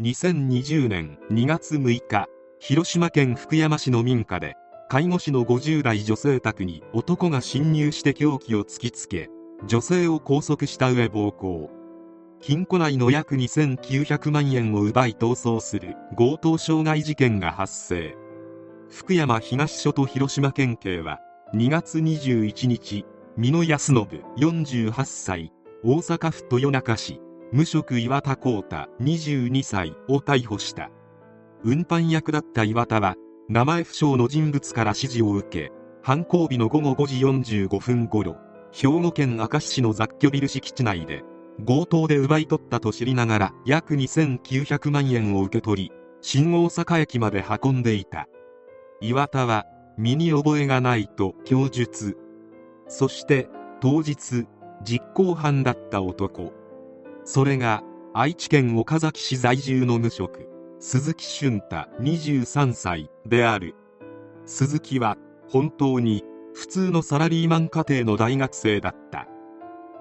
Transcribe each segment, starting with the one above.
2020年2月6日広島県福山市の民家で介護士の50代女性宅に男が侵入して凶器を突きつけ女性を拘束した上暴行。金庫内の約2900万円を奪い逃走する強盗傷害事件が発生。福山東署と広島県警は2月21日美濃康信48歳大阪府豊中市無職岩田光太22歳を逮捕した。運搬役だった岩田は名前不詳の人物から指示を受け犯行日の午後5時45分頃兵庫県明石市の雑居ビル敷地内で強盗で奪い取ったと知りながら約2900万円を受け取り新大阪駅まで運んでいた。岩田は身に覚えがないと供述。そして当日実行犯だった男。それが愛知県岡崎市在住の無職鈴木俊太23歳である。鈴木は本当に普通のサラリーマン家庭の大学生だった。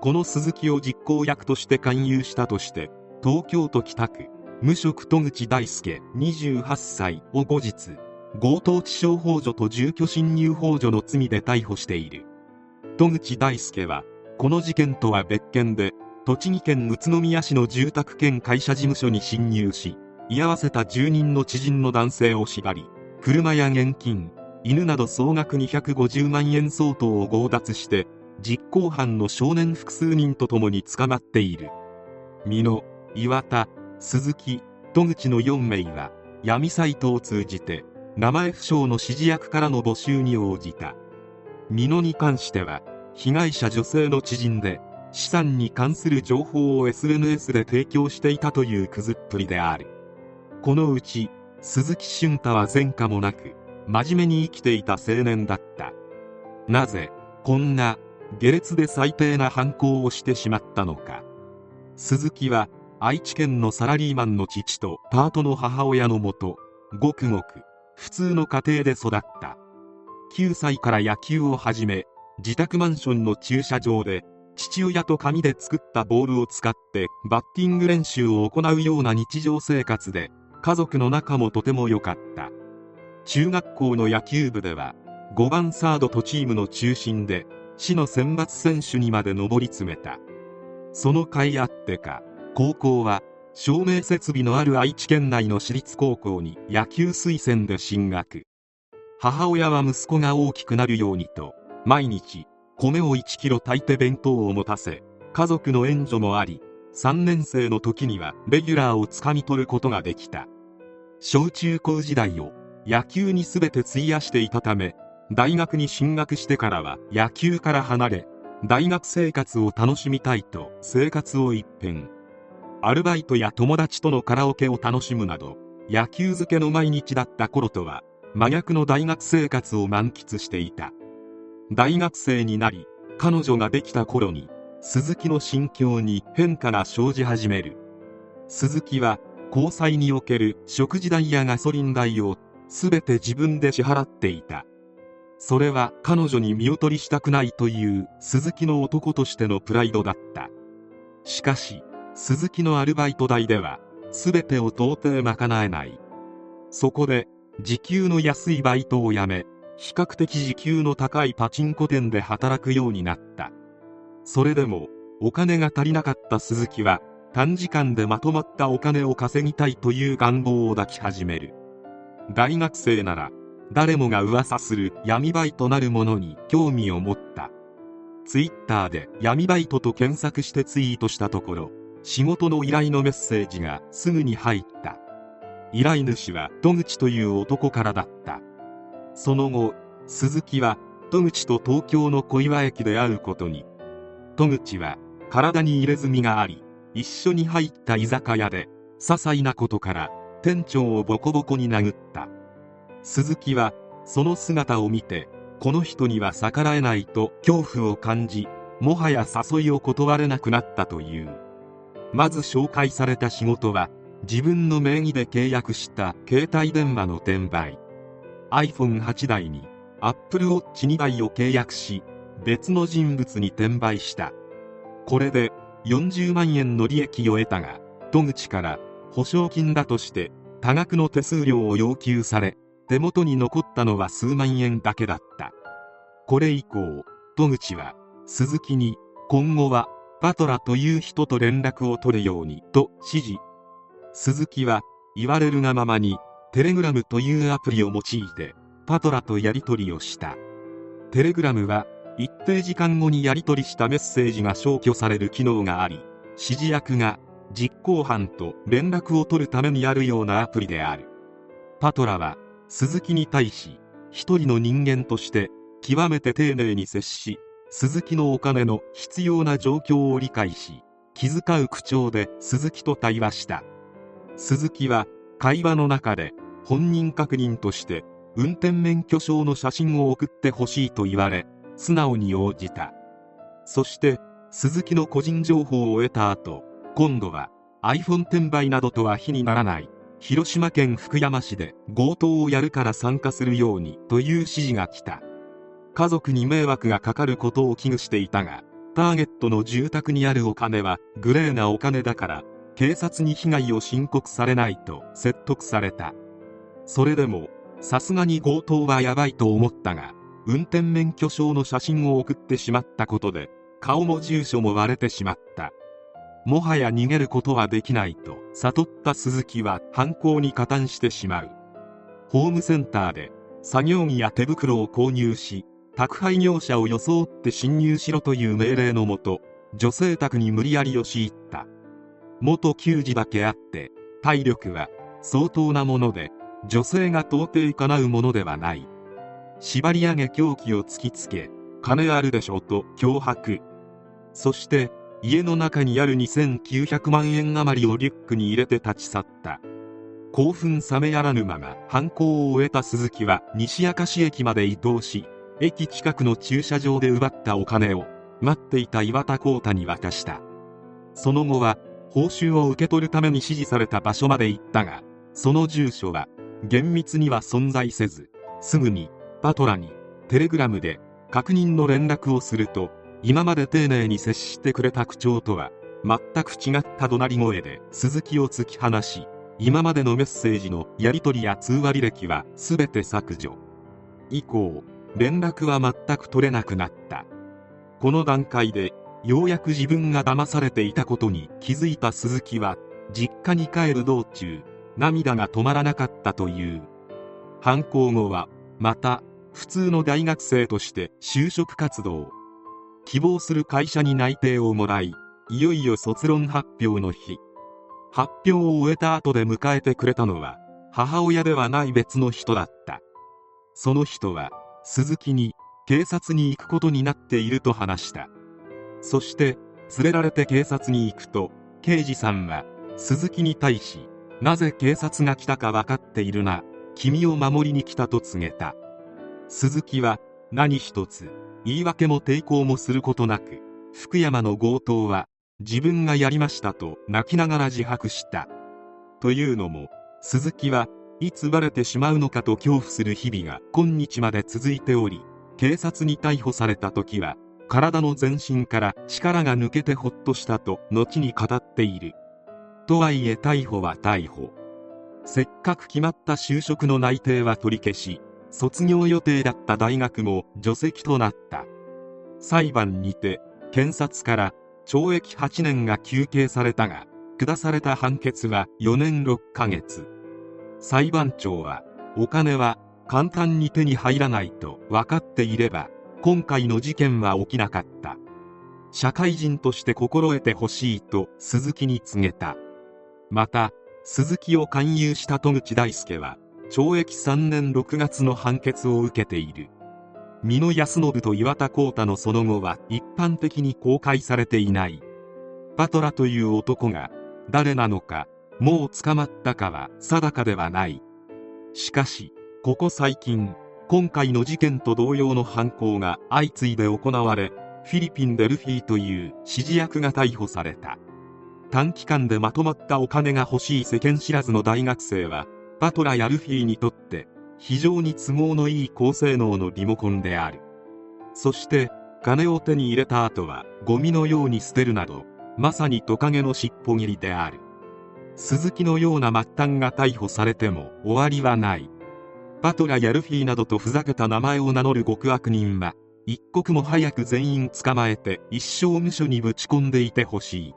この鈴木を実行役として勧誘したとして東京都北区無職戸口大輔28歳を後日強盗致傷幇助と住居侵入幇助の罪で逮捕している。戸口大輔はこの事件とは別件で栃木県宇都宮市の住宅兼会社事務所に侵入し居合わせた住人の知人の男性を縛り車や現金犬など総額250万円相当を強奪して実行犯の少年複数人と共に捕まっている。美濃岩田鈴木戸口の4名は闇サイトを通じて名前不詳の指示役からの募集に応じた。美濃に関しては被害者女性の知人で資産に関する情報を SNS で提供していたというくずっぷりである。このうち鈴木俊太は前科もなく真面目に生きていた青年だった。なぜこんな下劣で最低な犯行をしてしまったのか。鈴木は愛知県のサラリーマンの父とパートの母親のもとごくごく普通の家庭で育った。9歳から野球を始め自宅マンションの駐車場で父親と紙で作ったボールを使ってバッティング練習を行うような日常生活で家族の仲もとても良かった。中学校の野球部では5番サードとチームの中心で市の選抜選手にまで上り詰めた。その甲斐あってか高校は照明設備のある愛知県内の私立高校に野球推薦で進学。母親は息子が大きくなるようにと毎日米を1キロ炊いて弁当を持たせ家族の援助もあり3年生の時にはレギュラーをつかみ取ることができた。小中高時代を野球に全て費やしていたため大学に進学してからは野球から離れ大学生活を楽しみたいと生活を一変。アルバイトや友達とのカラオケを楽しむなど野球漬けの毎日だった頃とは真逆の大学生活を満喫していた。大学生になり彼女ができた頃に鈴木の心境に変化が生じ始める。鈴木は交際における食事代やガソリン代を全て自分で支払っていた。それは彼女に見劣りしたくないという鈴木の男としてのプライドだった。しかし鈴木のアルバイト代では全てを到底賄えない。そこで時給の安いバイトを辞め比較的時給の高いパチンコ店で働くようになった。それでもお金が足りなかった鈴木は短時間でまとまったお金を稼ぎたいという願望を抱き始める。大学生なら誰もが噂する闇バイトなるものに興味を持った。ツイッターで闇バイトと検索してツイートしたところ仕事の依頼のメッセージがすぐに入った。依頼主は戸口という男からだった。その後鈴木は戸口と東京の小岩駅で会うことに。戸口は体に入れ墨があり一緒に入った居酒屋で些細なことから店長をボコボコに殴った。鈴木はその姿を見てこの人には逆らえないと恐怖を感じもはや誘いを断れなくなったという。まず紹介された仕事は自分の名義で契約した携帯電話の転売。iPhone8 台に Apple Watch2 台を契約し別の人物に転売した。これで40万円の利益を得たが戸口から保証金だとして多額の手数料を要求され手元に残ったのは数万円だけだった。これ以降戸口は鈴木に今後はパトラという人と連絡を取るようにと指示。鈴木は言われるがままにテレグラムというアプリを用いてパトラとやり取りをした。テレグラムは一定時間後にやり取りしたメッセージが消去される機能があり指示役が実行犯と連絡を取るためにあるようなアプリである。パトラは鈴木に対し一人の人間として極めて丁寧に接し鈴木のお金の必要な状況を理解し気遣う口調で鈴木と対話した。鈴木は会話の中で本人確認として運転免許証の写真を送ってほしいと言われ素直に応じた。そして鈴木の個人情報を得た後今度は iPhone 転売などとは比にならない広島県福山市で強盗をやるから参加するようにという指示が来た。家族に迷惑がかかることを危惧していたがターゲットの住宅にあるお金はグレーなお金だから警察に被害を申告されないと説得された。それでもさすがに強盗はやばいと思ったが運転免許証の写真を送ってしまったことで顔も住所も割れてしまった。もはや逃げることはできないと悟った鈴木は犯行に加担してしまう。ホームセンターで作業着や手袋を購入し宅配業者を装って侵入しろという命令のもと女性宅に無理やり押し入った。元球児だけあって体力は相当なもので女性が到底叶うものではない。縛り上げ凶器を突きつけ金あるでしょと脅迫。そして家の中にある2900万円余りをリュックに入れて立ち去った。興奮冷めやらぬまま犯行を終えた鈴木は西明石駅まで移動し駅近くの駐車場で奪ったお金を待っていた岩田光太に渡した。その後は報酬を受け取るために指示された場所まで行ったがその住所は厳密には存在せずすぐにパトラにテレグラムで確認の連絡をすると今まで丁寧に接してくれた口調とは全く違った怒鳴り声で鈴木を突き放し今までのメッセージのやり取りや通話履歴は全て削除。以降連絡は全く取れなくなった。この段階でようやく自分が騙されていたことに気づいた鈴木は実家に帰る道中涙が止まらなかったという。犯行後はまた普通の大学生として就職活動。希望する会社に内定をもらいいよいよ卒論発表の日。発表を終えた後で迎えてくれたのは母親ではない別の人だった。その人は鈴木に警察に行くことになっていると話した。そして連れられて警察に行くと刑事さんは鈴木に対しなぜ警察が来たか分かっているな君を守りに来たと告げた。鈴木は何一つ言い訳も抵抗もすることなく福山の強盗は自分がやりましたと泣きながら自白した。というのも鈴木はいつバレてしまうのかと恐怖する日々が今日まで続いており警察に逮捕された時は体の全身から力が抜けてほっとしたと後に語っている。とはいえ逮捕は逮捕。せっかく決まった就職の内定は取り消し卒業予定だった大学も除籍となった。裁判にて検察から懲役8年が求刑されたが下された判決は4年6ヶ月。裁判長はお金は簡単に手に入らないと分かっていれば今回の事件は起きなかった。社会人として心得てほしいと鈴木に告げた。また鈴木を勧誘した戸口大輔は懲役3年6月の判決を受けている。美濃康信と岩田光太のその後は一般的に公開されていない。パトラという男が誰なのかもう捕まったかは定かではない。しかしここ最近今回の事件と同様の犯行が相次いで行われフィリピンでルフィという指示役が逮捕された。短期間でまとまったお金が欲しい世間知らずの大学生はパトラやルフィにとって非常に都合のいい高性能のリモコンである。そして金を手に入れた後はゴミのように捨てるなどまさにトカゲの尻尾切りである。鈴木のような末端が逮捕されても終わりはない。パトラやルフィなどとふざけた名前を名乗る極悪人は一刻も早く全員捕まえて一生無所にぶち込んでいてほしい。